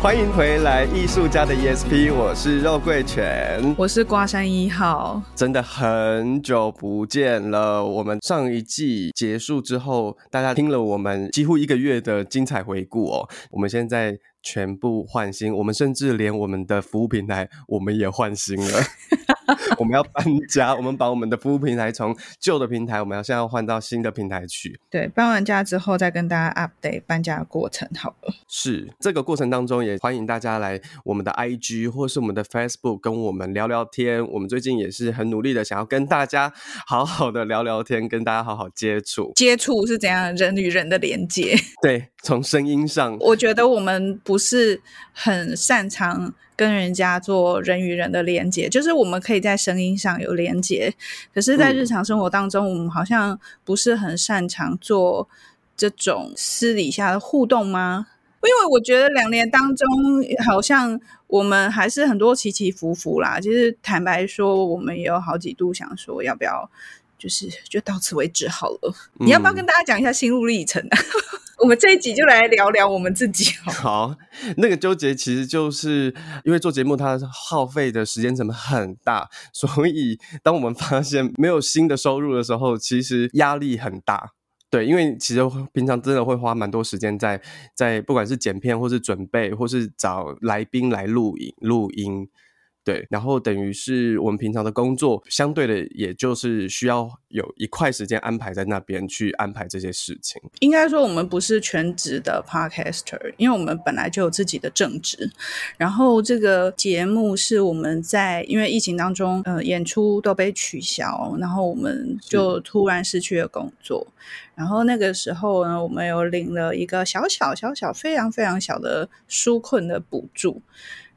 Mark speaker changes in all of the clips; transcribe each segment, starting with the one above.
Speaker 1: 欢迎回来，艺术家的 ESP，我是肉桂犬，
Speaker 2: 我是瓜山一号，
Speaker 1: 真的很久不见了。我们上一季结束之后，大家听了我们几乎一个月的精彩回顾哦，我们现在。全部换新，我们甚至连我们的服务平台我们也换新了。我们要搬家，我们把我们的服务平台从旧的平台，我们要现在要换到新的平台去。
Speaker 2: 对，搬完家之后再跟大家 update 搬家的过程好了。
Speaker 1: 是，这个过程当中也欢迎大家来我们的 IG 或是我们的 Facebook 跟我们聊聊天。我们最近也是很努力的想要跟大家好好的聊聊天，跟大家好好接触。
Speaker 2: 接触是怎样人与人的连接？
Speaker 1: 对，从声音上，
Speaker 2: 我觉得我们不是很擅长。跟人家做人与人的连接，就是我们可以在声音上有连接，可是，在日常生活当中，嗯，我们好像不是很擅长做这种私底下的互动吗？因为我觉得两年当中，好像我们还是很多起起伏伏啦。其实坦白说，我们也有好几度想说，要不要就是就到此为止好了。嗯，你要不要跟大家讲一下心路历程啊？我们这一集就来聊聊我们自己好。
Speaker 1: 那个纠结其实就是因为做节目，它耗费的时间成本很大，所以当我们发现没有新的收入的时候，其实压力很大。对，因为其实平常真的会花蛮多时间在在不管是剪片，或是准备，或是找来宾来录影录音。对，然后等于是我们平常的工作，相对的，也就是需要有一块时间安排在那边去安排这些事情。
Speaker 2: 应该说，我们不是全职的 podcaster，因为我们本来就有自己的正职。然后这个节目是我们在因为疫情当中，呃，演出都被取消，然后我们就突然失去了工作。然后那个时候呢，我们有领了一个小小小小、非常非常小的纾困的补助。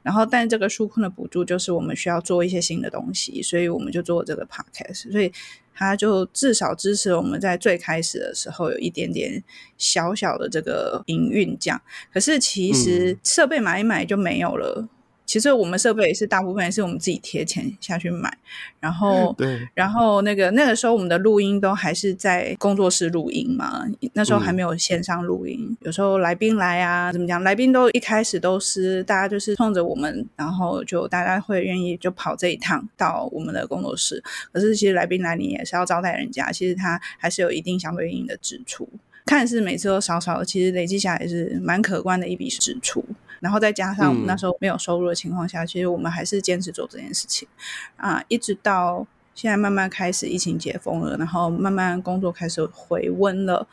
Speaker 2: 然后，但这个纾困的补助就是我们需要做一些新的东西，所以我们就做这个 podcast，所以它就至少支持我们在最开始的时候有一点点小小的这个营运这样。可是其实设备买一买就没有了。其实我们设备也是大部分也是我们自己贴钱下去买，然后
Speaker 1: 对，
Speaker 2: 然后那个那个时候我们的录音都还是在工作室录音嘛，那时候还没有线上录音。嗯、有时候来宾来啊，怎么讲？来宾都一开始都是大家就是冲着我们，然后就大家会愿意就跑这一趟到我们的工作室。可是其实来宾来你也是要招待人家，其实他还是有一定相对应的支出，看似每次都少少的，其实累积下来是蛮可观的一笔支出。然后再加上我们那时候没有收入的情况下，嗯、其实我们还是坚持做这件事情啊，一直到现在慢慢开始疫情解封了，然后慢慢工作开始回温了。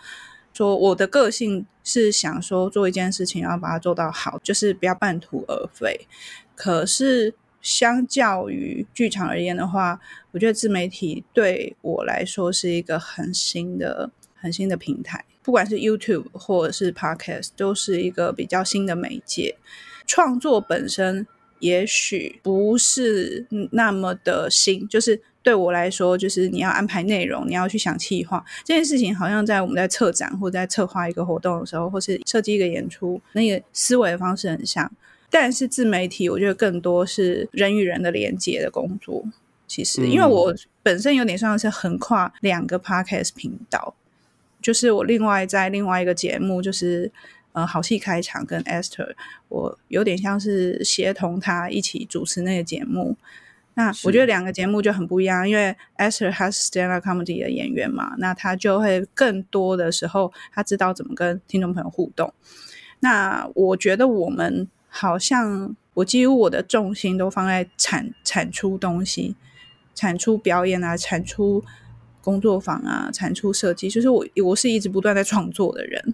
Speaker 2: 说我的个性是想说做一件事情要把它做到好，就是不要半途而废。可是相较于剧场而言的话，我觉得自媒体对我来说是一个很新的、很新的平台。不管是 YouTube 或者是 Podcast，都是一个比较新的媒介。创作本身也许不是那么的新，就是对我来说，就是你要安排内容，你要去想企划这件事情，好像在我们在策展或在策划一个活动的时候，或是设计一个演出，那个思维的方式很像。但是自媒体，我觉得更多是人与人的连接的工作。其实，因为我本身有点像是横跨两个 Podcast 频道。就是我另外在另外一个节目，就是呃好戏开场跟 Esther，我有点像是协同他一起主持那个节目。那我觉得两个节目就很不一样，因为 Esther 他是 stand up comedy 的演员嘛，那他就会更多的时候他知道怎么跟听众朋友互动。那我觉得我们好像我几乎我的重心都放在产产出东西，产出表演啊，产出。工作坊啊，产出设计，就是我，我是一直不断在创作的人。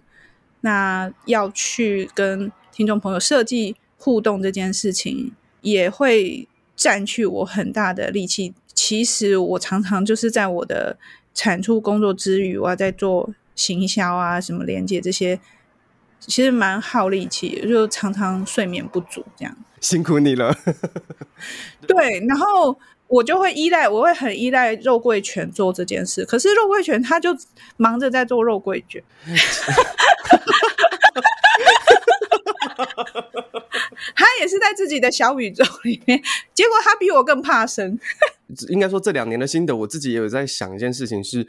Speaker 2: 那要去跟听众朋友设计互动这件事情，也会占去我很大的力气。其实我常常就是在我的产出工作之余，我要在做行销啊，什么连接这些其实蛮耗力气，就常常睡眠不足这样。
Speaker 1: 辛苦你了。
Speaker 2: 对，然后我就会依赖，我会很依赖肉桂犬做这件事。可是肉桂犬它就忙着在做肉桂卷，他也是在自己的小宇宙里面。结果他比我更怕生。
Speaker 1: 应该说这两年的心得，我自己也有在想一件事情是，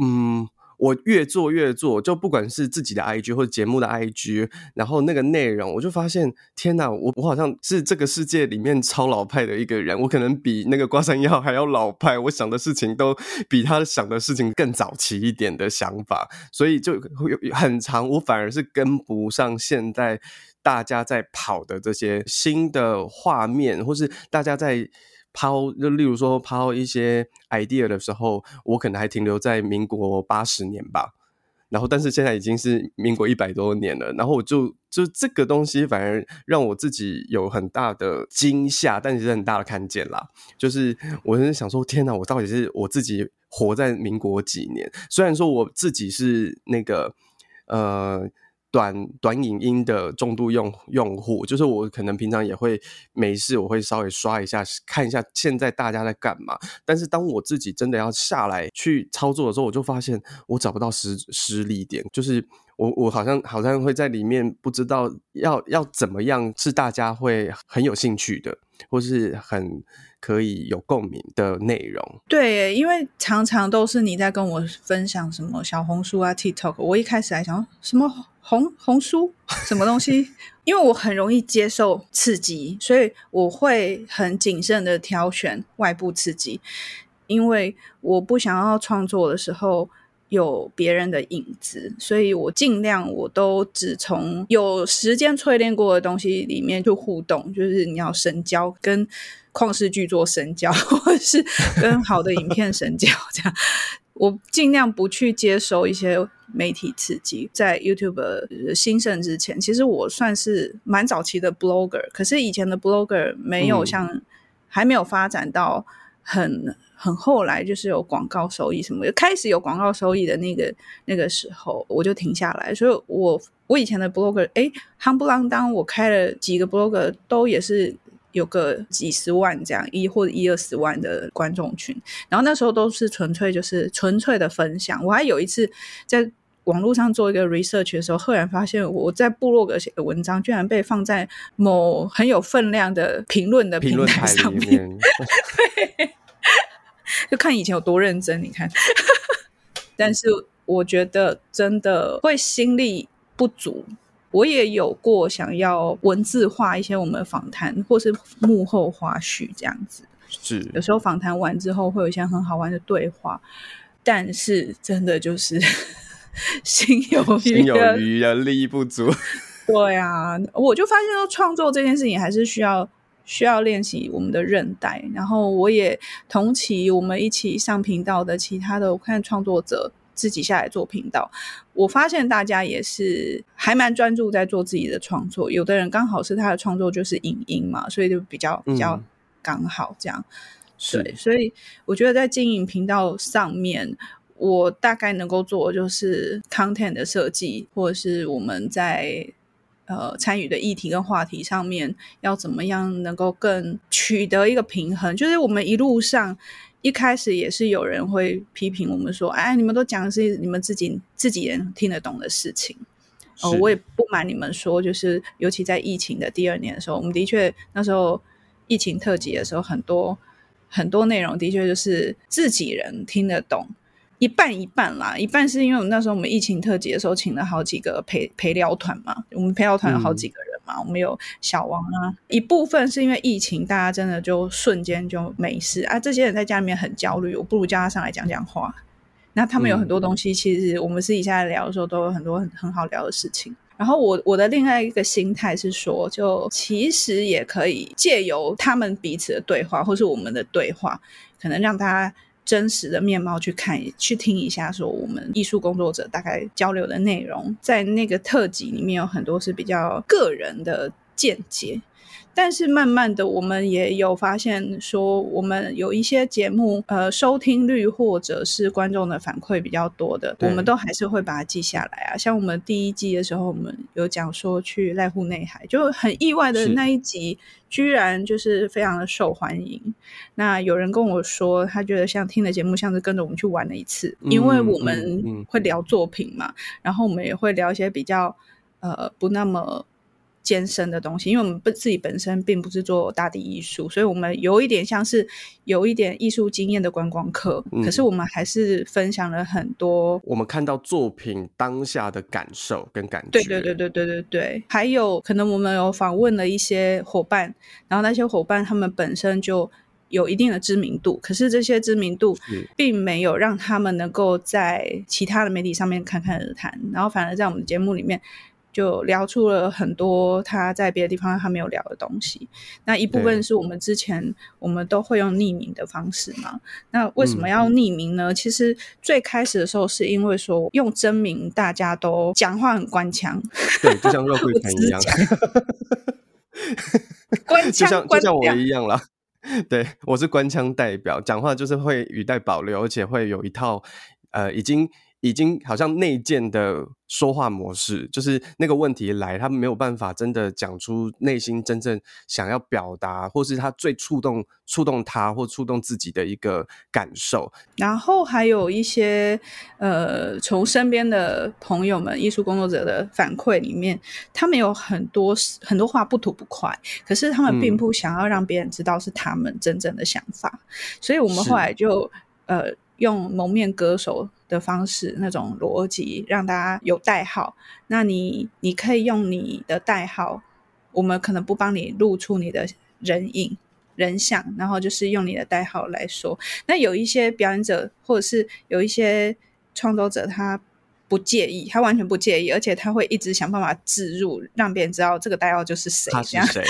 Speaker 1: 嗯。我越做越做，就不管是自己的 IG 或者节目的 IG，然后那个内容，我就发现，天哪，我我好像是这个世界里面超老派的一个人，我可能比那个瓜山药还要老派，我想的事情都比他想的事情更早期一点的想法，所以就会有很长，我反而是跟不上现在大家在跑的这些新的画面，或是大家在。抛就例如说抛一些 idea 的时候，我可能还停留在民国八十年吧，然后但是现在已经是民国一百多年了，然后我就就这个东西反而让我自己有很大的惊吓，但是很大的看见啦，就是我是想说，天哪，我到底是我自己活在民国几年？虽然说我自己是那个呃。短短影音的重度用用户，就是我可能平常也会没事，我会稍微刷一下，看一下现在大家在干嘛。但是当我自己真的要下来去操作的时候，我就发现我找不到实实力点，就是我我好像好像会在里面不知道要要怎么样是大家会很有兴趣的，或是很可以有共鸣的内容。
Speaker 2: 对，因为常常都是你在跟我分享什么小红书啊、TikTok，我一开始还想什么。红红书什么东西？因为我很容易接受刺激，所以我会很谨慎的挑选外部刺激，因为我不想要创作的时候有别人的影子，所以我尽量我都只从有时间淬炼过的东西里面去互动，就是你要深交，跟旷世巨作深交，或者是跟好的影片深交，这样我尽量不去接受一些。媒体刺激，在 YouTube 兴盛之前，其实我算是蛮早期的 Blogger，可是以前的 Blogger 没有像、嗯、还没有发展到很很后来，就是有广告收益什么，开始有广告收益的那个那个时候，我就停下来。所以我我以前的 Blogger，哎，夯不啷当，我开了几个 Blogger，都也是。有个几十万这样一或者一二十万的观众群，然后那时候都是纯粹就是纯粹的分享。我还有一次在网络上做一个 research 的时候，赫然发现我在部落格写的文章居然被放在某很有分量的评论的平台上面。面 就看以前有多认真，你看。但是我觉得真的会心力不足。我也有过想要文字化一些我们访谈，或是幕后花絮这样子。
Speaker 1: 是，
Speaker 2: 有时候访谈完之后会有一些很好玩的对话，但是真的就是 心有余
Speaker 1: 心有余而力不足。
Speaker 2: 对啊，我就发现说创作这件事情还是需要需要练习我们的韧带。然后我也同期我们一起上频道的其他的我看创作者。自己下来做频道，我发现大家也是还蛮专注在做自己的创作。有的人刚好是他的创作就是影音嘛，所以就比较比较刚好这样。嗯、对，所以我觉得在经营频道上面，我大概能够做的就是 content 的设计，或者是我们在呃参与的议题跟话题上面要怎么样能够更取得一个平衡，就是我们一路上。一开始也是有人会批评我们说：“哎，你们都讲的是你们自己自己人听得懂的事情。”哦，我也不瞒你们说，就是尤其在疫情的第二年的时候，我们的确那时候疫情特辑的时候，很多很多内容的确就是自己人听得懂。一半一半啦，一半是因为我们那时候我们疫情特辑的时候，请了好几个陪陪聊团嘛，我们陪聊团有好几个人嘛，我们有小王啊，一部分是因为疫情，大家真的就瞬间就没事啊，这些人在家里面很焦虑，我不如叫他上来讲讲话。那他们有很多东西，其实我们私底下聊的时候，都有很多很很好聊的事情。然后我我的另外一个心态是说，就其实也可以借由他们彼此的对话，或是我们的对话，可能让大家。真实的面貌去看，去听一下，说我们艺术工作者大概交流的内容，在那个特辑里面有很多是比较个人的见解。但是慢慢的，我们也有发现说，我们有一些节目，呃，收听率或者是观众的反馈比较多的，我们都还是会把它记下来啊。像我们第一季的时候，我们有讲说去濑户内海，就很意外的那一集，居然就是非常的受欢迎。那有人跟我说，他觉得像听的节目像是跟着我们去玩了一次，因为我们会聊作品嘛，然后我们也会聊一些比较呃不那么。艰深的东西，因为我们不自己本身并不是做大地艺术，所以我们有一点像是有一点艺术经验的观光客。嗯，可是我们还是分享了很多
Speaker 1: 我们看到作品当下的感受跟感觉。
Speaker 2: 对对对对对对对，还有可能我们有访问了一些伙伴，然后那些伙伴他们本身就有一定的知名度，可是这些知名度并没有让他们能够在其他的媒体上面侃侃而谈，然后反而在我们的节目里面。就聊出了很多他在别的地方他没有聊的东西。那一部分是我们之前我们都会用匿名的方式嘛。那为什么要匿名呢？嗯、其实最开始的时候是因为说用真名大家都讲话很官腔，
Speaker 1: 对，就像肉桂盆一样，
Speaker 2: 官腔，就
Speaker 1: 像就像我一样啦。对，我是官腔代表，讲话就是会语带保留，而且会有一套呃已经。已经好像内建的说话模式，就是那个问题来，他没有办法真的讲出内心真正想要表达，或是他最触动触动他或触动自己的一个感受。
Speaker 2: 然后还有一些呃，从身边的朋友们、艺术工作者的反馈里面，他们有很多很多话不吐不快，可是他们并不想要让别人知道是他们真正的想法，嗯、所以我们后来就呃。用蒙面歌手的方式，那种逻辑让大家有代号。那你你可以用你的代号，我们可能不帮你露出你的人影人像，然后就是用你的代号来说。那有一些表演者或者是有一些创作者，他不介意，他完全不介意，而且他会一直想办法置入，让别人知道这个代号就是谁。
Speaker 1: 他是谁？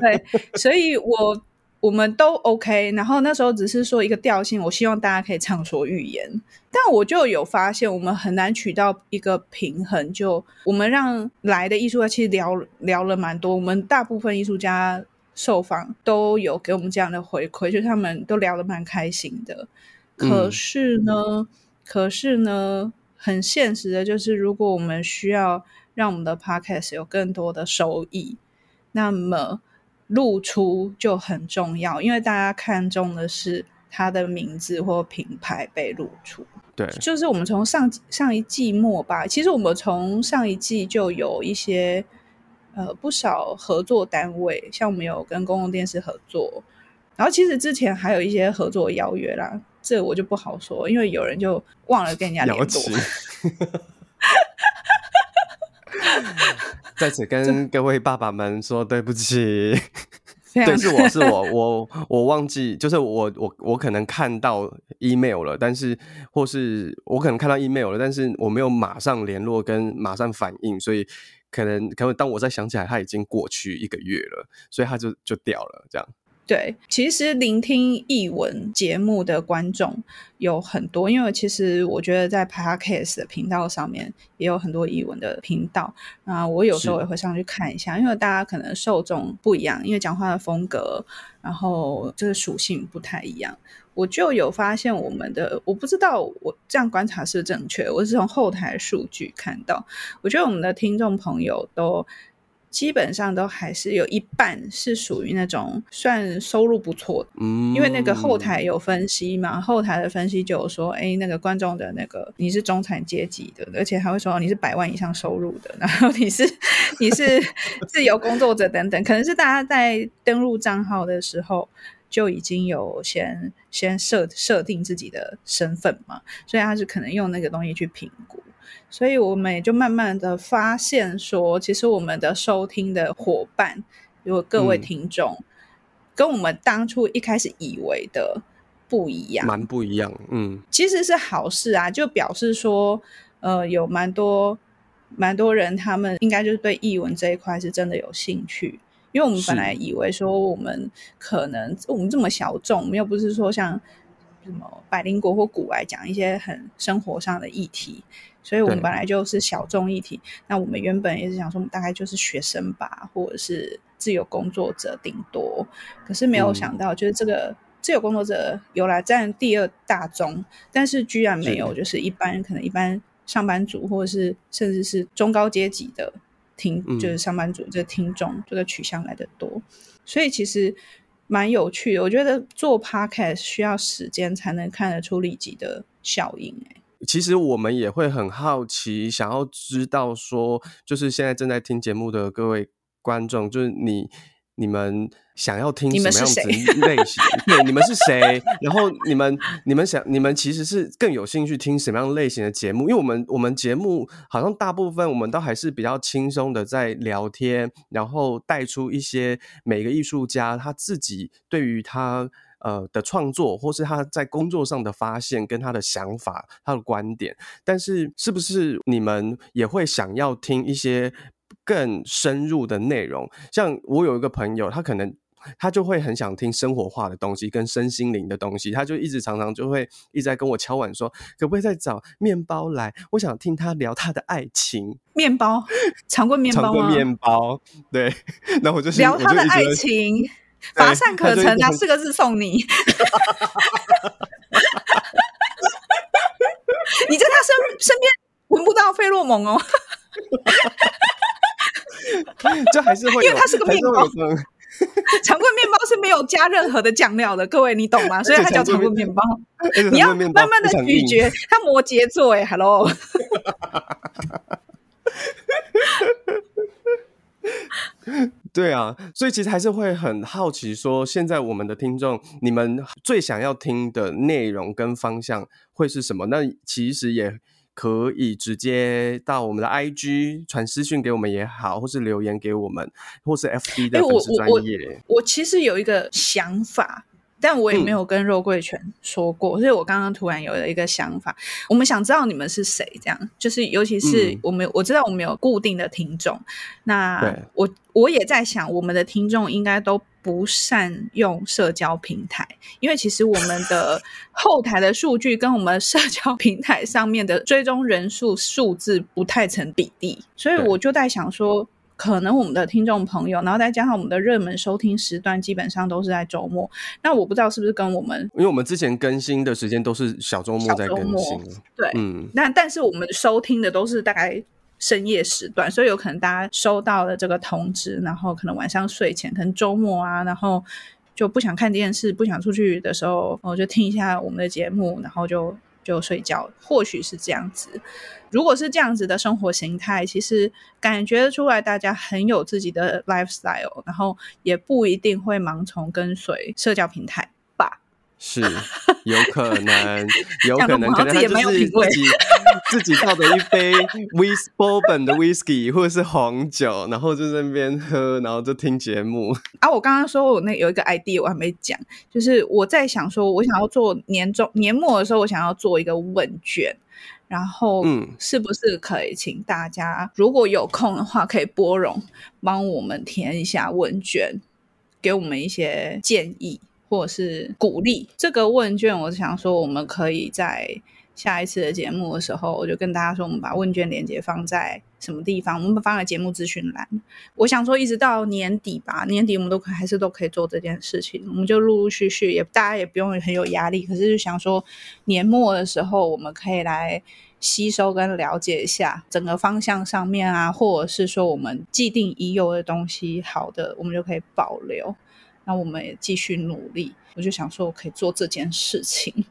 Speaker 2: 对，所以我。我们都 OK，然后那时候只是说一个调性，我希望大家可以畅所欲言。但我就有发现，我们很难取到一个平衡。就我们让来的艺术家其实聊聊了蛮多，我们大部分艺术家受访都有给我们这样的回馈，就是他们都聊得蛮开心的。可是呢，嗯、可是呢，很现实的就是，如果我们需要让我们的 Podcast 有更多的收益，那么。露出就很重要，因为大家看重的是他的名字或品牌被露出。
Speaker 1: 对，
Speaker 2: 就是我们从上上一季末吧，其实我们从上一季就有一些呃不少合作单位，像我们有跟公共电视合作，然后其实之前还有一些合作邀约啦，这我就不好说，因为有人就忘了跟人家联络。
Speaker 1: 在此跟各位爸爸们说对不起，对，是我是我 我我忘记，就是我我我可能看到 email 了，但是或是我可能看到 email 了，但是我没有马上联络跟马上反应，所以可能可能当我再想起来，它已经过去一个月了，所以它就就掉了这样。
Speaker 2: 对，其实聆听译文节目的观众有很多，因为其实我觉得在 Podcast 的频道上面也有很多译文的频道啊，我有时候也会上去看一下，因为大家可能受众不一样，因为讲话的风格，然后这个属性不太一样，我就有发现我们的，我不知道我这样观察是正确，我是从后台数据看到，我觉得我们的听众朋友都。基本上都还是有一半是属于那种算收入不错的，嗯，因为那个后台有分析嘛，后台的分析就有说，哎，那个观众的那个你是中产阶级的，而且还会说你是百万以上收入的，然后你是你是 自由工作者等等，可能是大家在登录账号的时候就已经有先先设设定自己的身份嘛，所以他是可能用那个东西去评估。所以我们也就慢慢的发现说，其实我们的收听的伙伴，有各位听众，嗯，跟我们当初一开始以为的不一样，
Speaker 1: 蛮不一样，嗯，
Speaker 2: 其实是好事啊，就表示说，呃，有蛮多蛮多人，他们应该就是对译文这一块是真的有兴趣，因为我们本来以为说，我们可能我们这么小众，我们又不是说像。什么百灵国或古来讲一些很生活上的议题，所以我们本来就是小众议题。那我们原本也是想说，我们大概就是学生吧，或者是自由工作者顶多。可是没有想到，就是这个。嗯自由工作者有来占第二大宗，但是居然没有，就是一般可能一般上班族或者是甚至是中高阶级的听，就是上班族这听众这个取向来的多，所以其实蛮有趣的。我觉得做 podcast 需要时间才能看得出立即的效应。哎，
Speaker 1: 其实我们也会很好奇，想要知道说，就是现在正在听节目的各位观众，就是你。你们想要听什么样子类型？对，你们是谁？然后你们、你们想、你们其实是更有兴趣听什么样类型的节目？因为我们、我们节目好像大部分我们都还是比较轻松的在聊天，然后带出一些每个艺术家他自己对于他呃的创作，或是他在工作上的发现跟他的想法、他的观点。但是，是不是你们也会想要听一些？更深入的内容，像我有一个朋友，他可能他就会很想听生活化的东西，跟身心灵的东西，他就一直常常就会一直在跟我敲碗说，可不可以再找面包来？我想听他聊他的爱情。
Speaker 2: 面包，尝过面包
Speaker 1: 面包，对。那我就
Speaker 2: 聊他的爱情，乏善可陈啊，四个字送你。你在他身身边闻不到费洛蒙哦。
Speaker 1: 这还是会，
Speaker 2: 因为它是个面包，长 棍面包是没有加任何的酱料的，各位你懂吗？所以它叫长棍面包。你要慢慢的咀嚼，它摩羯座哎，Hello。
Speaker 1: 对啊，所以其实还是会很好奇，说现在我们的听众，你们最想要听的内容跟方向会是什么？那其实也。可以直接到我们的 IG 传私讯给我们也好，或是留言给我们，或是 FB 的粉丝专业。
Speaker 2: 欸、我，我，我其实有一个想法，但我也没有跟肉桂犬说过，嗯、所以我刚刚突然有了一个想法。我们想知道你们是谁，这样。就是，尤其是我们、嗯、我知道我们有固定的听众，那我我也在想，我们的听众应该都。不善用社交平台，因为其实我们的后台的数据跟我们社交平台上面的追踪人数数字不太成比例，所以我就在想说，可能我们的听众朋友，然后再加上我们的热门收听时段，基本上都是在周末。那我不知道是不是跟我们，
Speaker 1: 因为我们之前更新的时间都是小周末在更新，
Speaker 2: 对，嗯，那但是我们收听的都是大概。深夜时段，所以有可能大家收到了这个通知，然后可能晚上睡前，可能周末啊，然后就不想看电视，不想出去的时候，我就听一下我们的节目，然后就就睡觉。或许是这样子。如果是这样子的生活形态，其实感觉出来大家很有自己的 lifestyle，然后也不一定会盲从跟随社交平台。
Speaker 1: 是有可能，有可能，可能他就是自己自己泡的一杯 whis bourbon 的 whisky 或者是红酒，然后就在那边喝，然后就听节目。
Speaker 2: 啊，我刚刚说我那有一个 idea 我还没讲，就是我在想说，我想要做年终年末的时候，我想要做一个问卷，然后嗯，是不是可以请大家如果有空的话，可以拨冗帮我们填一下问卷，给我们一些建议。或者是鼓励这个问卷，我想说，我们可以在下一次的节目的时候，我就跟大家说，我们把问卷链接放在什么地方？我们放在节目资讯栏。我想说，一直到年底吧，年底我们都可还是都可以做这件事情。我们就陆陆续续，也大家也不用很有压力。可是就想说，年末的时候，我们可以来吸收跟了解一下整个方向上面啊，或者是说我们既定已有的东西，好的，我们就可以保留。那我们也继续努力，我就想说，我可以做这件事情。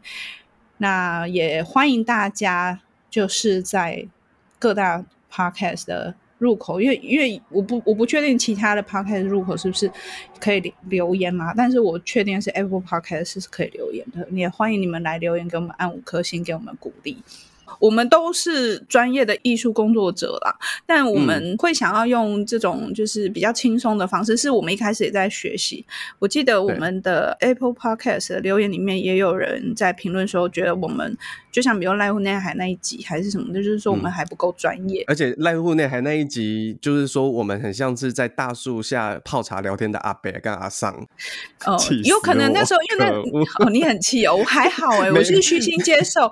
Speaker 2: 那也欢迎大家，就是在各大 podcast 的入口，因为因为我不我不确定其他的 podcast 入口是不是可以留言嘛，但是我确定是 Apple Podcast 是可以留言的。也欢迎你们来留言，给我们按五颗星，给我们鼓励。我们都是专业的艺术工作者啦，但我们会想要用这种就是比较轻松的方式，是我们一开始也在学习。我记得我们的 Apple Podcast 的留言里面也有人在评论说，觉得我们就像比如赖户内海那一集还是什么的，就是说我们还不够专业。
Speaker 1: 而且赖户内海那一集，就是说我们很像是在大树下泡茶聊天的阿北跟阿桑。
Speaker 2: 哦，有可能那时候因为那哦，你很气哦，我还好 哎，我是虚心接 受，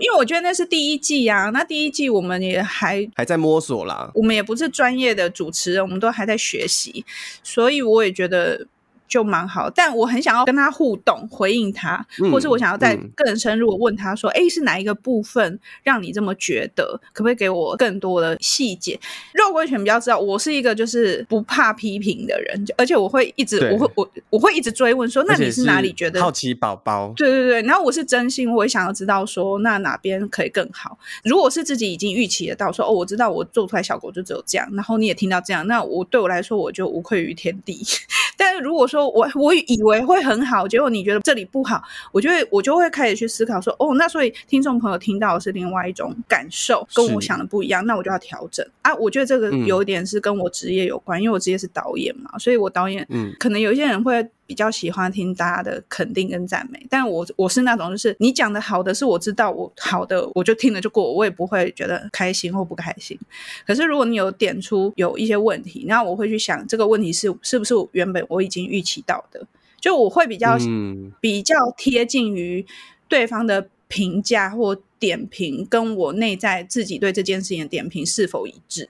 Speaker 2: 因为我觉得那是第一季啊，那第一季我们也还
Speaker 1: 还在摸索啦，
Speaker 2: 我们也不是专业的主持人，我们都还在学习，所以我也觉得。就蛮好，但我很想要跟他互动，回应他，嗯、或是我想要再更深入的问他说：“哎、嗯，是哪一个部分让你这么觉得？可不可以给我更多的细节？”肉桂犬比较知道，我是一个就是不怕批评的人，而且我会一直，我会我我会一直追问说：“那你是哪里觉得
Speaker 1: 好奇宝宝？”
Speaker 2: 对对对，然后我是真心，我也想要知道说，那哪边可以更好？如果是自己已经预期得到说：“哦，我知道我做出来效果就只有这样。”然后你也听到这样，那我对我来说我就无愧于天地。但是如果说我我以为会很好，结果你觉得这里不好，我就会我就会开始去思考说，哦，那所以听众朋友听到的是另外一种感受，跟我想的不一样，那我就要调整啊。我觉得这个有一点是跟我职业有关，嗯、因为我职业是导演嘛，所以我导演，嗯，可能有一些人会。比较喜欢听大家的肯定跟赞美，但我我是那种，就是你讲的好的是我知道我好的，我就听了就过，我也不会觉得开心或不开心。可是如果你有点出有一些问题，那我会去想这个问题是是不是原本我已经预期到的，就我会比较、嗯、比较贴近于对方的评价或点评，跟我内在自己对这件事情的点评是否一致。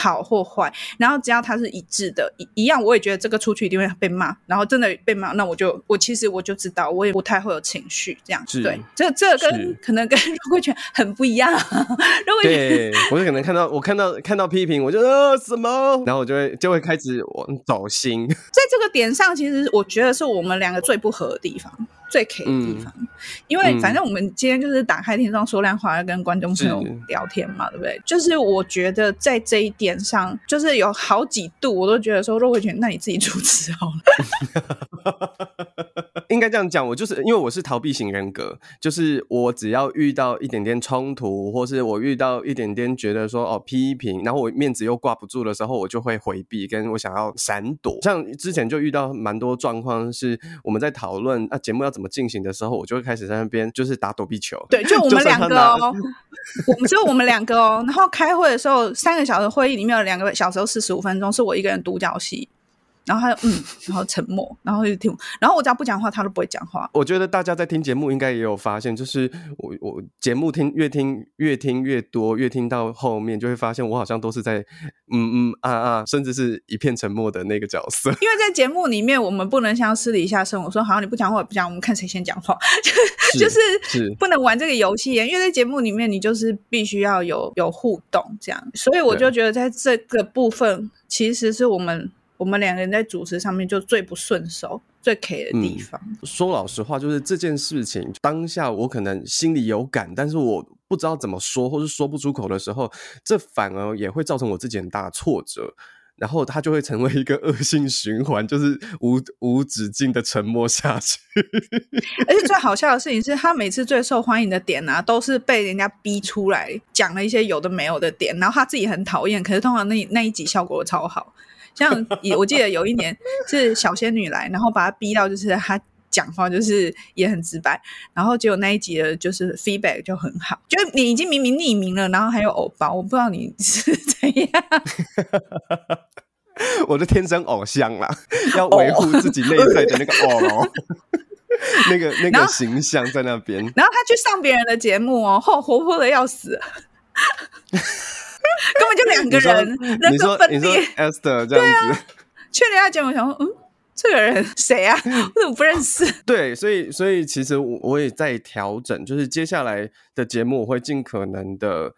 Speaker 2: 好或坏，然后只要它是一致的，一一样，我也觉得这个出去一定会被骂，然后真的被骂，那我就我其实我就知道，我也不太会有情绪这样。是对，这这跟可能跟肉桂犬很不一样。肉桂犬
Speaker 1: 对，我就可能看到我看到看到批评，我就呃什么，然后我就会就会开始往走心。
Speaker 2: 在这个点上，其实我觉得是我们两个最不合的地方。最 K 的地方，嗯、因为反正我们今天就是打开天窗说亮话，要跟观众朋友聊天嘛，对不对？就是我觉得在这一点上，就是有好几度，我都觉得说肉桂犬，那你自己主持好了。
Speaker 1: 应该这样讲，我就是因为我是逃避型人格，就是我只要遇到一点点冲突，或是我遇到一点点觉得说哦批评，然后我面子又挂不住的时候，我就会回避，跟我想要闪躲。像之前就遇到蛮多状况，是我们在讨论啊节目要怎么进行的时候，我就会开始在那边就是打躲避球。
Speaker 2: 对，就 我们两个哦，我们只有我们两个哦。然后开会的时候，三个小时会里面有两个小时四十五分钟是我一个人独角戏。然后他就嗯，然后沉默，然后就听，然后我只要不讲话，他都不会讲话。
Speaker 1: 我觉得大家在听节目应该也有发现，就是我我节目听越听越听越多，越听到后面就会发现我好像都是在嗯嗯啊啊，甚至是一片沉默的那个角色。因
Speaker 2: 为在节目里面，我们不能像私底下生活说，好像你不讲话我不讲，我们看谁先讲话，就就是是不能玩这个游戏。因为在节目里面，你就是必须要有有互动这样，所以我就觉得在这个部分，其实是我们。我们两个人在主持上面就最不顺手、最 K 的地方。
Speaker 1: 嗯，说老实话，就是这件事情当下我可能心里有感，但是我不知道怎么说，或是说不出口的时候，这反而也会造成我自己很大的挫折，然后它就会成为一个恶性循环，就是无无止境的沉默下去。
Speaker 2: 而且最好笑的事情是他每次最受欢迎的点啊，都是被人家逼出来讲了一些有的没有的点，然后他自己很讨厌，可是通常那那一集效果超好。像也我记得有一年是小仙女来，然后把她逼到就是她讲话就是也很直白，然后结果那一集的就是 feedback 就很好，就你已经明明匿名了，然后还有偶包，我不知道你是怎样。
Speaker 1: 我的天生偶像啦，要维护自己内 在的那个偶咯，那个那个形象在那边。
Speaker 2: 然后他去上别人的节目哦，活活泼的要死。根本就两个人，人格分裂。
Speaker 1: Esther 这样子，
Speaker 2: 去了他节目，想说，嗯，这个人谁啊？我怎么不认识？
Speaker 1: 对，所以，所以其实我我也在调整，就是接下来的节目，我会尽可能的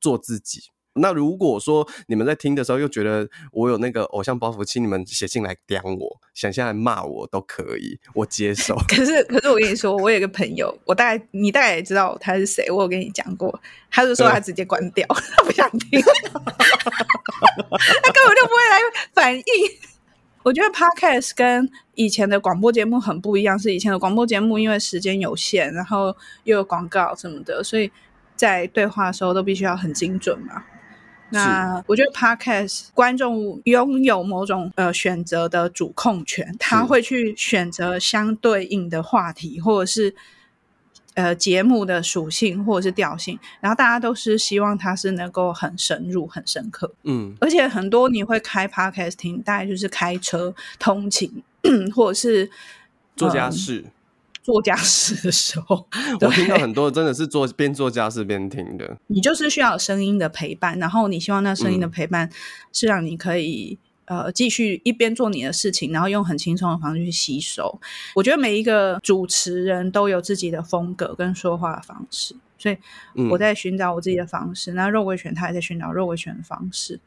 Speaker 1: 做自己。那如果说你们在听的时候又觉得我有那个偶像包袱，请你们写信来刁我，想下来骂我都可以，我接受。
Speaker 2: 可是，可是我跟你说，我有一个朋友，我大概你大概也知道他是谁，我有跟你讲过，他就说他直接关掉，嗯、他不想听，他根本就不会来反应。我觉得 Podcast 跟以前的广播节目很不一样，是以前的广播节目因为时间有限，然后又有广告什么的，所以。在对话的时候都必须要很精准嘛。那我觉得 Podcast 观众拥有某种呃选择的主控权，他会去选择相对应的话题，或者是呃节目的属性或者是调性，然后大家都是希望它是能够很深入、很深刻。嗯，而且很多你会开 Podcast 听，大概就是开车通勤，或者是
Speaker 1: 做家事。呃
Speaker 2: 做家事的时候，
Speaker 1: 我听到很多真的是做边做家事边听的。
Speaker 2: 你就是需要有声音的陪伴，然后你希望那声音的陪伴是让你可以、嗯、呃继续一边做你的事情，然后用很轻松的方式去吸收。我觉得每一个主持人都有自己的风格跟说话的方式，所以我在寻找我自己的方式。嗯、那肉桂犬他也在寻找肉桂犬的方式，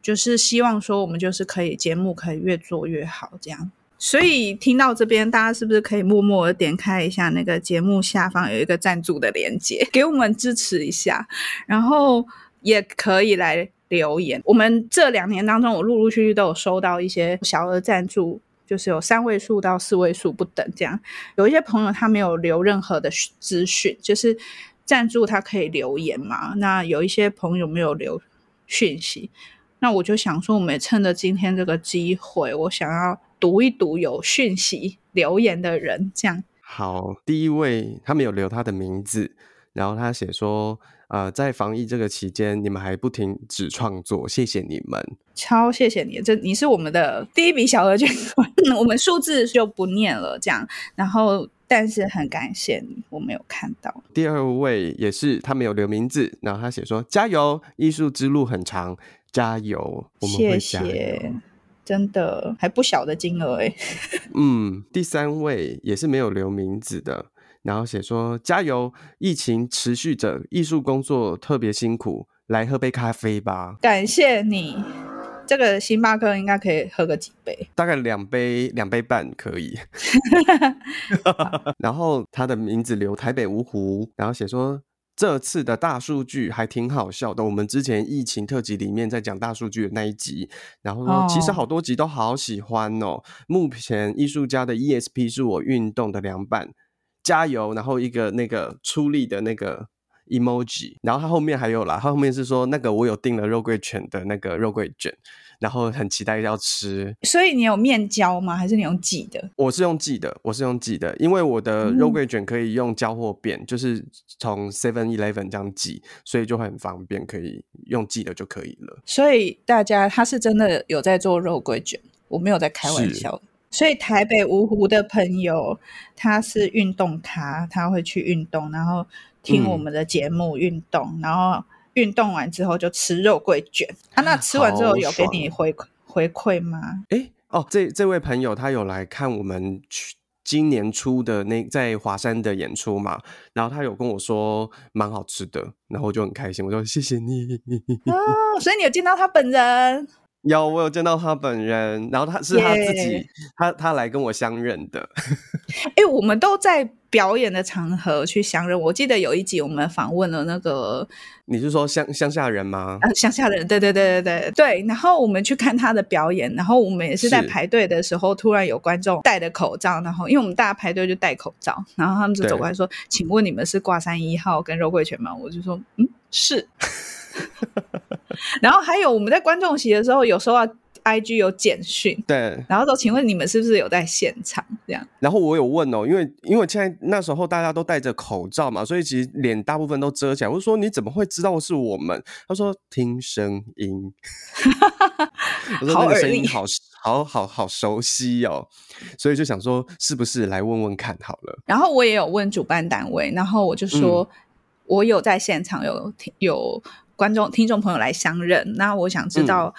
Speaker 2: 就是希望说我们就是可以节目可以越做越好这样。所以听到这边，大家是不是可以默默的点开一下那个节目下方有一个赞助的链接，给我们支持一下，然后也可以来留言。我们这两年当中，我陆陆续续都有收到一些小额赞助，就是有三位数到四位数不等这样。有一些朋友他没有留任何的资讯，就是赞助他可以留言嘛。那有一些朋友没有留讯息，那我就想说，我们也趁着今天这个机会，我想要。读一读有讯息留言的人，这样。
Speaker 1: 好，第一位他没有留他的名字，然后他写说，呃，在防疫这个期间，你们还不停止创作，谢谢你们，
Speaker 2: 超谢谢你，这你是我们的第一笔小额捐款，我们数字就不念了，这样。然后，但是很感谢你，我没有看到。
Speaker 1: 第二位也是他没有留名字，然后他写说，加油，艺术之路很长，加油，我们会加油。谢谢
Speaker 2: 真的还不小的金额哎，
Speaker 1: 嗯，第三位也是没有留名字的，然后写说加油，疫情持续着，艺术工作特别辛苦，来喝杯咖啡吧。
Speaker 2: 感谢你，这个星巴克应该可以喝个几杯，
Speaker 1: 大概两杯两杯半可以。然后他的名字留台北芜湖，然后写说。这次的大数据还挺好笑的。我们之前疫情特辑里面在讲大数据的那一集，然后说其实好多集都好喜欢哦。目前艺术家的 ESP 是我运动的凉拌，加油！然后一个那个出力的那个 emoji，然后他后面还有啦，他后面是说那个我有订了肉桂犬的那个肉桂卷。然后很期待要吃，
Speaker 2: 所以你有面胶吗？还是你用挤的？
Speaker 1: 我是用挤的，我是用挤的，因为我的肉桂卷可以用交货便，嗯、就是从 Seven Eleven 这样挤，所以就会很方便，可以用挤的就可以了。
Speaker 2: 所以大家他是真的有在做肉桂卷，我没有在开玩笑。所以台北芜湖的朋友，他是运动咖，他会去运动，然后听我们的节目运动，嗯、然后。运动完之后就吃肉桂卷啊？那吃完之后有给你回回馈吗？
Speaker 1: 哎哦，这这位朋友他有来看我们去今年初的那在华山的演出嘛？然后他有跟我说蛮好吃的，然后我就很开心，我说谢谢你
Speaker 2: 哦。所以你有见到他本人？
Speaker 1: 有，我有见到他本人，然后他是他自己.他他来跟我相认的。
Speaker 2: 哎、欸，我们都在表演的场合去相认。我记得有一集我们访问了那个，
Speaker 1: 你是说乡乡下人吗？
Speaker 2: 啊，乡下人，对对对对对对。然后我们去看他的表演，然后我们也是在排队的时候，突然有观众戴着口罩，然后因为我们大家排队就戴口罩，然后他们就走过来说：“请问你们是挂山一号跟肉桂犬吗？”我就说：“嗯，是。” 然后还有我们在观众席的时候，有时候 IG 有简讯，
Speaker 1: 对，
Speaker 2: 然后说，请问你们是不是有在现场这样？
Speaker 1: 然后我有问哦，因为因为现在那时候大家都戴着口罩嘛，所以其实脸大部分都遮起来。我就说你怎么会知道是我们？他说听声音，我说那个声音好好好好熟悉哦，所以就想说是不是来问问看好了。
Speaker 2: 然后我也有问主办单位，然后我就说、嗯、我有在现场有有。观众、听众朋友来相认，那我想知道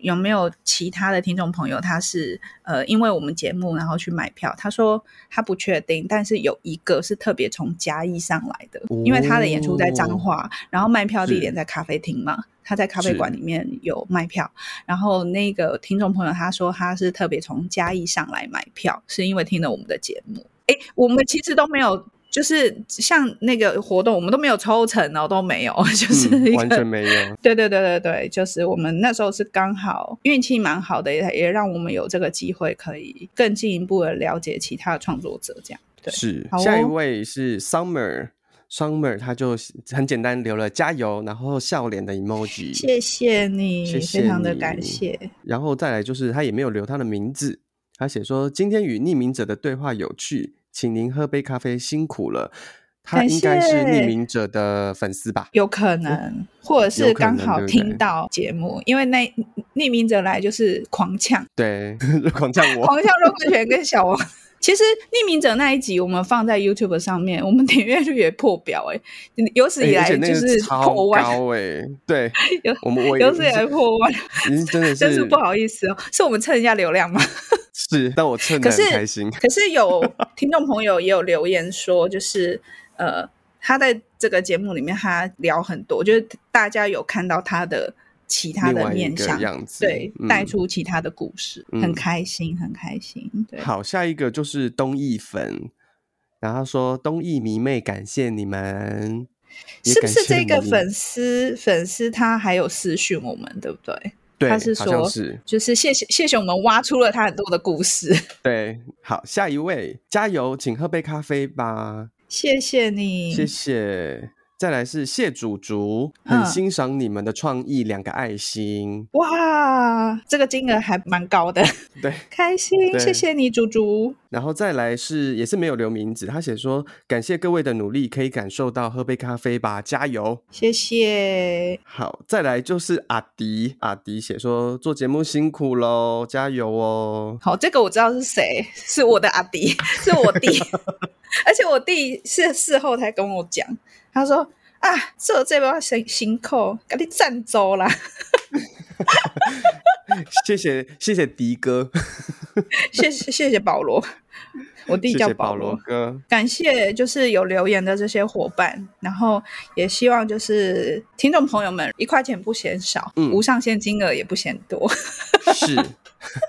Speaker 2: 有没有其他的听众朋友，他是、嗯、呃，因为我们节目然后去买票。他说他不确定，但是有一个是特别从嘉义上来的、哦，因为他的演出在彰化，然后卖票地点在咖啡厅嘛，他在咖啡馆里面有卖票。然后那个听众朋友他说他是特别从嘉义上来买票，是因为听了我们的节目。诶，我们其实都没有。就是像那个活动，我们都没有抽成哦，都没有，就是、嗯、
Speaker 1: 完全没有。
Speaker 2: 对对对对对，就是我们那时候是刚好运气蛮好的，也也让我们有这个机会可以更进一步的了解其他的创作者，这样。对，
Speaker 1: 是、哦。下一位是 Summer Summer 他就很简单留了加油，然后笑脸的 emoji。
Speaker 2: 谢谢你，
Speaker 1: 谢谢你，
Speaker 2: 非常的感谢。
Speaker 1: 然后再来就是他也没有留他的名字，他写说今天与匿名者的对话有趣，请您喝杯咖啡，辛苦了。他应该是匿名者的粉丝吧？
Speaker 2: 有可能，嗯、或者是刚好听到节目，因为那匿名者来就是狂呛，
Speaker 1: 对，狂呛我，
Speaker 2: 狂呛肉桂犬跟小王。其实匿名者那一集我们放在 YouTube 上面，我们点阅率也破表哎、欸，有史以来就是破万
Speaker 1: 哎、欸，对，
Speaker 2: 有
Speaker 1: 我们
Speaker 2: 有史以来破万，
Speaker 1: 真的是，
Speaker 2: 真是不好意思哦，是我们蹭人家流量吗？
Speaker 1: 是，但我趁的很开心。
Speaker 2: 可是，可是有听众朋友也有留言说，就是呃，他在这个节目里面他聊很多，就是大家有看到他的。其他的面相样子，对，带、嗯、出其他的故事，嗯、很开心，很开心。对，
Speaker 1: 好，下一个就是东艺粉，然后说东艺迷妹，感谢你们，
Speaker 2: 是不是这个粉丝？粉丝他还有私讯我们，对不对？
Speaker 1: 对，
Speaker 2: 他是说，
Speaker 1: 是
Speaker 2: 就是谢谢谢谢我们挖出了他很多的故事。
Speaker 1: 对，好，下一位，加油，请喝杯咖啡吧。
Speaker 2: 谢谢你，
Speaker 1: 谢谢。再来是谢祖竹，很欣赏你们的创意，两个爱心。
Speaker 2: 哇，这个金额还蛮高的，
Speaker 1: 对，
Speaker 2: 开心，谢谢你，祖竹。
Speaker 1: 然后再来是也是没有留名字，他写说感谢各位的努力，可以感受到，喝杯咖啡吧，加油，
Speaker 2: 谢谢。
Speaker 1: 好，再来就是阿迪，阿迪写说做节目辛苦喽，加油哦。
Speaker 2: 好，这个我知道是谁，是我的阿迪，是我弟 而且我弟是事后才跟我讲。他说：“啊，做这波辛辛苦，给你赞助啦！”
Speaker 1: 谢谢谢谢迪哥，
Speaker 2: 谢谢谢谢保罗，我弟叫保罗哥。感谢就是有留言的这些伙伴，然后也希望就是听众朋友们一块钱不嫌少，嗯、无上限金额也不嫌多。
Speaker 1: 是，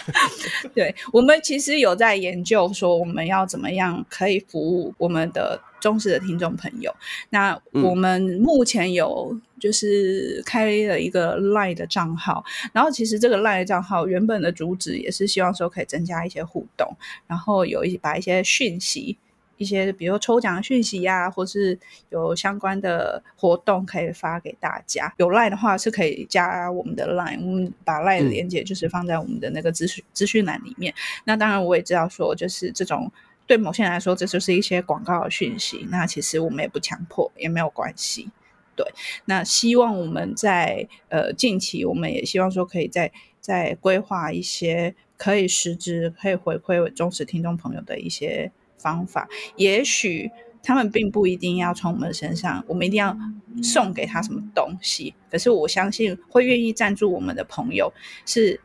Speaker 2: 对，我们其实有在研究说我们要怎么样可以服务我们的。忠实的听众朋友，那我们目前有就是开了一个 LINE 的账号，嗯、然后其实这个 LINE 的账号原本的主旨也是希望说可以增加一些互动，然后有一把一些讯息，一些比如抽奖的讯息呀、啊，或是有相关的活动可以发给大家。有 LINE 的话是可以加我们的 LINE，我们把 LINE 的连接就是放在我们的那个资讯资讯栏里面。那当然我也知道说就是这种。对某些人来说，这就是一些广告的讯息。那其实我们也不强迫，也没有关系。对，那希望我们在呃近期，我们也希望说可以再再规划一些可以实质、可以回馈忠实听众朋友的一些方法。也许他们并不一定要从我们身上，我们一定要送给他什么东西。可是我相信，会愿意赞助我们的朋友是。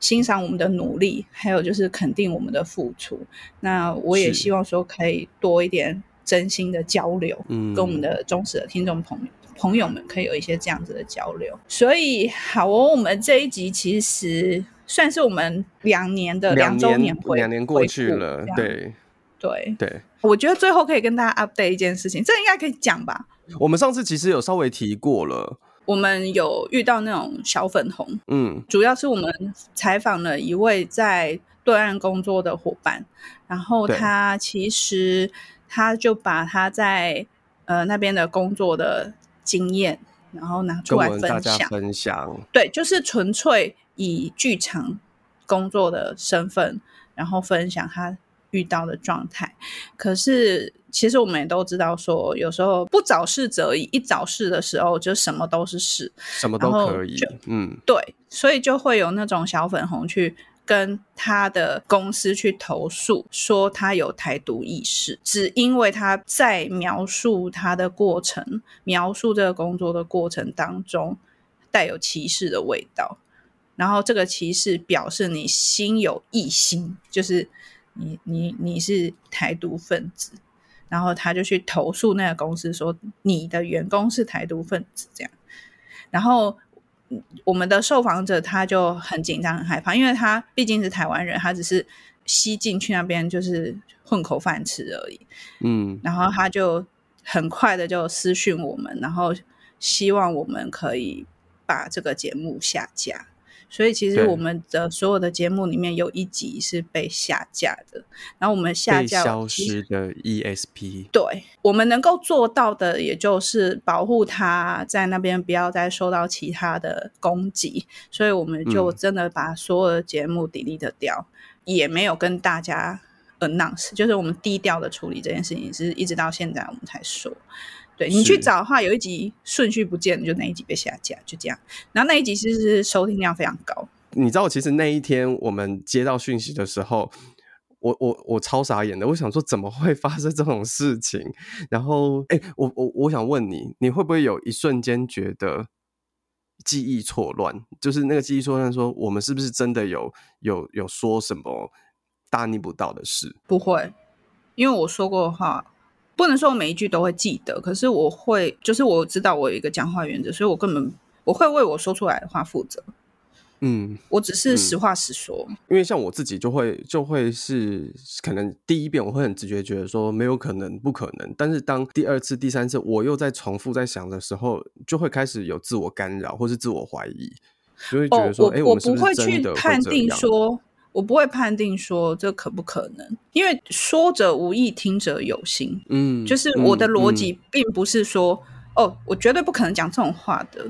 Speaker 2: 欣赏我们的努力，还有就是肯定我们的付出。那我也希望说可以多一点真心的交流，嗯跟我们的忠实的听众朋友朋友们可以有一些这样子的交流。所以好哦，我们这一集其实算是我们两年的两周年回，
Speaker 1: 两年过去了，对
Speaker 2: 对
Speaker 1: 对。
Speaker 2: 我觉得最后可以跟大家 update 一件事情，这应该可以讲吧？
Speaker 1: 我们上次其实有稍微提过了。
Speaker 2: 我们有遇到那种小粉红，
Speaker 1: 嗯，
Speaker 2: 主要是我们采访了一位在对岸工作的伙伴，然后他其实他就把他在呃那边的工作的经验，然后拿出来分享，
Speaker 1: 分享，
Speaker 2: 对，就是纯粹以剧场工作的身份，然后分享他遇到的状态，可是。其实我们也都知道，说有时候不找事则已，一找事的时候就什么都是事，
Speaker 1: 什么都可以。嗯，
Speaker 2: 对，所以就会有那种小粉红去跟他的公司去投诉，说他有台独意识，只因为他在描述他的过程，描述这个工作的过程当中带有歧视的味道，然后这个歧视表示你心有异心，就是你你你是台独分子。然后他就去投诉那个公司，说你的员工是台独分子这样。然后我们的受访者他就很紧张、很害怕，因为他毕竟是台湾人，他只是西进去那边就是混口饭吃而已。
Speaker 1: 嗯，
Speaker 2: 然后他就很快的就私讯我们，然后希望我们可以把这个节目下架。所以其实我们的所有的节目里面有一集是被下架的。然后我们下架
Speaker 1: 消失的 ESP，
Speaker 2: 对，我们能够做到的，也就是保护它在那边不要再受到其他的攻击。所以我们就真的把所有的节目 delete 掉，嗯、也没有跟大家 announce，就是我们低调的处理这件事情，是一直到现在我们才说。对，你去找的话，有一集顺序不见，就那一集被下架，就这样。然后那一集其实是收听量非常高。
Speaker 1: 你知道，其实那一天我们接到讯息的时候，我我我超傻眼的。我想说，怎么会发生这种事情？然后，哎，我我我想问你，你会不会有一瞬间觉得记忆错乱？就是那个记忆错乱，说我们是不是真的有有有说什么大逆不道的事？
Speaker 2: 不会，因为我说过的话。不能说我每一句都会记得，可是我会，就是我知道我有一个讲话原则，所以我根本我会为我说出来的话负责。嗯，我只是实话实说。
Speaker 1: 嗯，因为像我自己就会就会是可能第一遍我会很直觉觉得说没有可能，不可能，但是当第二次、第三次我又在重复在想的时候，就会开始有自我干扰或是自我怀疑，就会觉得说，哎？我不会去判定说。
Speaker 2: 我不会判定说这可不可能，因为说者无意，听者有心。嗯，就是我的逻辑并不是说，嗯、哦，我绝对不可能讲这种话的，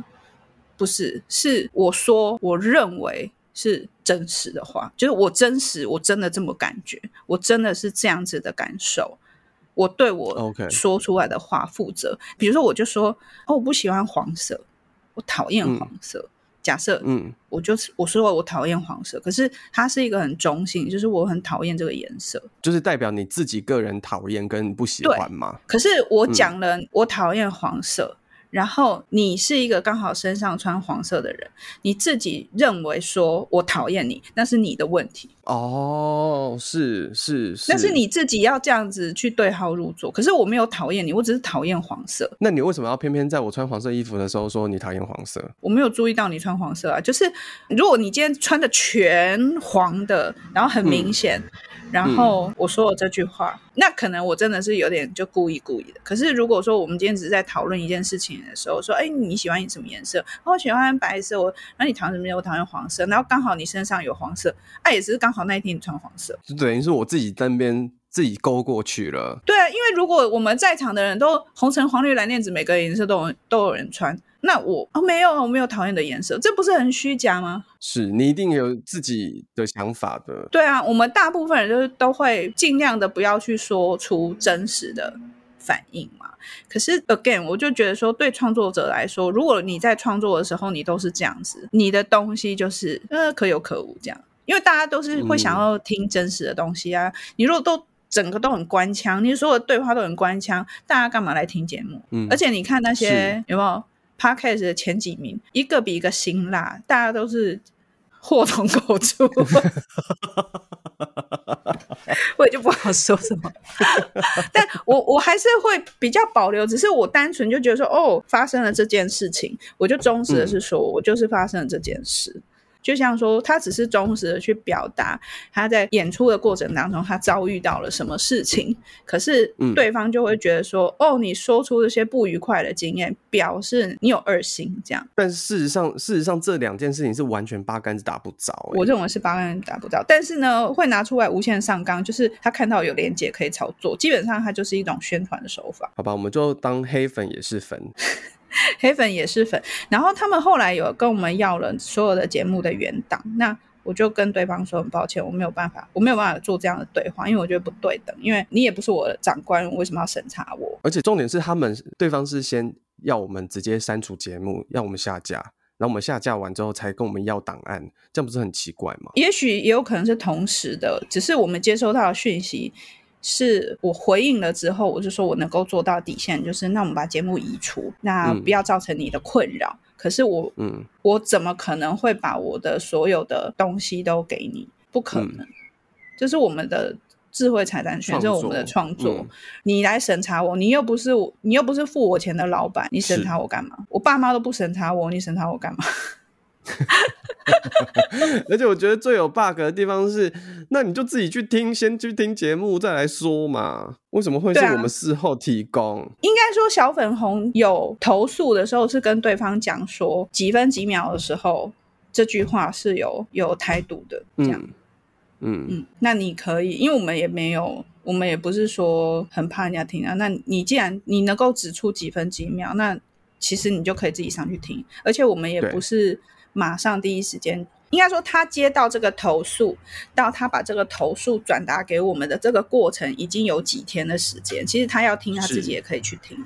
Speaker 2: 不是，是我说我认为是真实的话，就是我真实，我真的这么感觉，我真的是这样子的感受，我对我说出来的话负责。比如说，我就说，哦，我不喜欢黄色，我讨厌黄色。嗯假设，嗯，我就是我说我讨厌黄色，可是它是一个很中性，就是我很讨厌这个颜色，
Speaker 1: 就是代表你自己个人讨厌跟不喜欢嘛。
Speaker 2: 可是我讲了，我讨厌黄色。嗯然后你是一个刚好身上穿黄色的人，你自己认为说我讨厌你，那是你的问题。
Speaker 1: 哦，是是是，
Speaker 2: 那是你自己要这样子去对号入座。可是我没有讨厌你，我只是讨厌黄色。
Speaker 1: 那你为什么要偏偏在我穿黄色衣服的时候说你讨厌黄色？
Speaker 2: 我没有注意到你穿黄色啊，就是如果你今天穿的全黄的，然后很明显。嗯然后我说了这句话，嗯，那可能我真的是有点就故意故意的。可是如果说我们今天只是在讨论一件事情的时候，说，哎，你喜欢什么颜色？我喜欢白色。我，那你讨厌什么颜色？我讨厌黄色。然后刚好你身上有黄色，哎，也只是刚好那一天你穿黄色，
Speaker 1: 就等于是我自己单边自己勾过去了。
Speaker 2: 对啊，因为如果我们在场的人都红橙黄绿蓝靛紫每个颜色都有都有人穿。那我哦没有，我没有讨厌的颜色，这不是很虚假吗？
Speaker 1: 是你一定有自己的想法的。
Speaker 2: 对啊，我们大部分人就是都会尽量的不要去说出真实的反应嘛。可是 again，我就觉得说，对创作者来说，如果你在创作的时候你都是这样子，你的东西就是呃可有可无这样，因为大家都是会想要听真实的东西啊。嗯、你如果都整个都很官腔，你所有的对话都很官腔，大家干嘛来听节目？嗯，而且你看那些有没有？Podcast 的前几名，一个比一个辛辣，大家都是祸从口出，我也就不好说什么。但我我还是会比较保留，只是我单纯就觉得说，哦，发生了这件事情，我就忠实的是说，我就是发生了这件事。嗯就像说，他只是忠实的去表达他在演出的过程当中，他遭遇到了什么事情。可是对方就会觉得说：“嗯、哦，你说出这些不愉快的经验，表示你有二心。”这样。
Speaker 1: 但事实上，事实上这两件事情是完全八竿子打不着。
Speaker 2: 我认为是八竿子打不着，但是呢，会拿出来无限上纲，就是他看到有连结可以炒作，基本上它就是一种宣传的手法。
Speaker 1: 好吧，我们就当黑粉也是粉。
Speaker 2: 黑粉也是粉，然后他们后来有跟我们要了所有的节目的原档，那我就跟对方说很抱歉，我没有办法，我没有办法做这样的对话，因为我觉得不对等，因为你也不是我的长官，为什么要审查我？
Speaker 1: 而且重点是他们对方是先要我们直接删除节目，要我们下架，然后我们下架完之后才跟我们要档案，这样不是很奇怪吗？
Speaker 2: 也许也有可能是同时的，只是我们接收到的讯息。是我回应了之后，我就说我能够做到底线，就是那我们把节目移除，那不要造成你的困扰。嗯、可是我，嗯，我怎么可能会把我的所有的东西都给你？不可能，这、嗯、是我们的智慧财产权，这是我们的创作。嗯、你来审查我，你又不是我，你又不是付我钱的老板，你审查我干嘛？我爸妈都不审查我，你审查我干嘛？
Speaker 1: 而且我觉得最有 bug 的地方是，那你就自己去听，先去听节目再来说嘛。为什么会是我们事后提供？啊、
Speaker 2: 应该说小粉红有投诉的时候是跟对方讲说几分几秒的时候这句话是有有台独的，这样。嗯
Speaker 1: 嗯，
Speaker 2: 嗯，那你可以，因为我们也没有，我们也不是说很怕人家听啊。那你既然你能够指出几分几秒，那其实你就可以自己上去听。而且我们也不是马上第一时间，应该说他接到这个投诉，到他把这个投诉转达给我们的这个过程，已经有几天的时间。其实他要听，他自己也可以去听。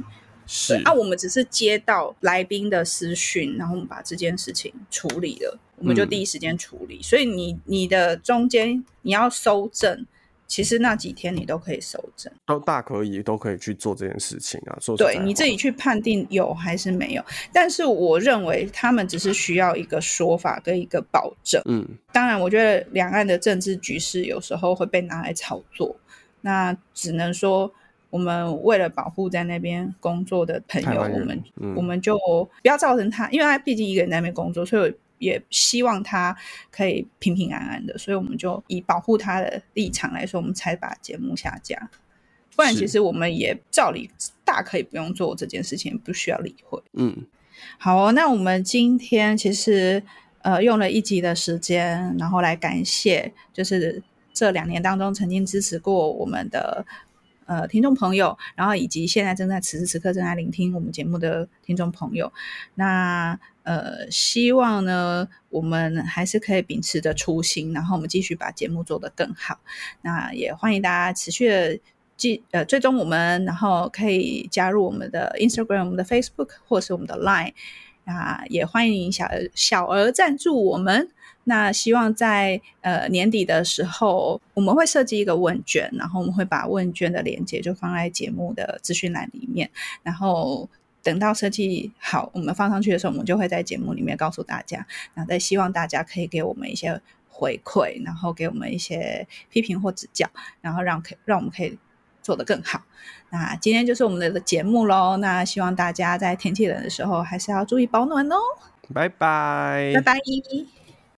Speaker 1: 是，
Speaker 2: 啊，我们只是接到来宾的私讯，然后我们把这件事情处理了。我们就第一时间处理，嗯、所以你你的中间你要收证，其实那几天你都可以收证，
Speaker 1: 都大可以都可以去做这件事情啊。说
Speaker 2: 对，你自己去判定有还是没有，但是我认为他们只是需要一个说法跟一个保证。
Speaker 1: 嗯，
Speaker 2: 当然，我觉得两岸的政治局势有时候会被拿来炒作，那只能说我们为了保护在那边工作的朋友，我们、嗯、我们就不要造成他，因为他毕竟一个人在那边工作，所以。也希望他可以平平安安的，所以我们就以保护他的立场来说，我们才把节目下架。不然，其实我们也照理大可以不用做这件事情，不需要理会。
Speaker 1: 嗯，
Speaker 2: 好，那我们今天其实呃用了一集的时间，然后来感谢，就是这两年当中曾经支持过我们的。呃，听众朋友，然后以及现在正在此时此刻正在聆听我们节目的听众朋友，那呃，希望呢，我们还是可以秉持着初心，然后我们继续把节目做得更好。那也欢迎大家持续的记呃追踪我们，然后可以加入我们的 Instagram、我们的 Facebook 或是我们的 Line 啊，也欢迎小小额赞助我们。那希望在呃年底的时候，我们会设计一个问卷，然后我们会把问卷的链接就放在节目的资讯栏里面。然后等到设计好，我们放上去的时候，我们就会在节目里面告诉大家。那再希望大家可以给我们一些回馈，然后给我们一些批评或指教，然后让可让我们可以做得更好。那今天就是我们的节目喽。那希望大家在天气冷的时候，还是要注意保暖哦。
Speaker 1: 拜拜，
Speaker 2: 拜拜。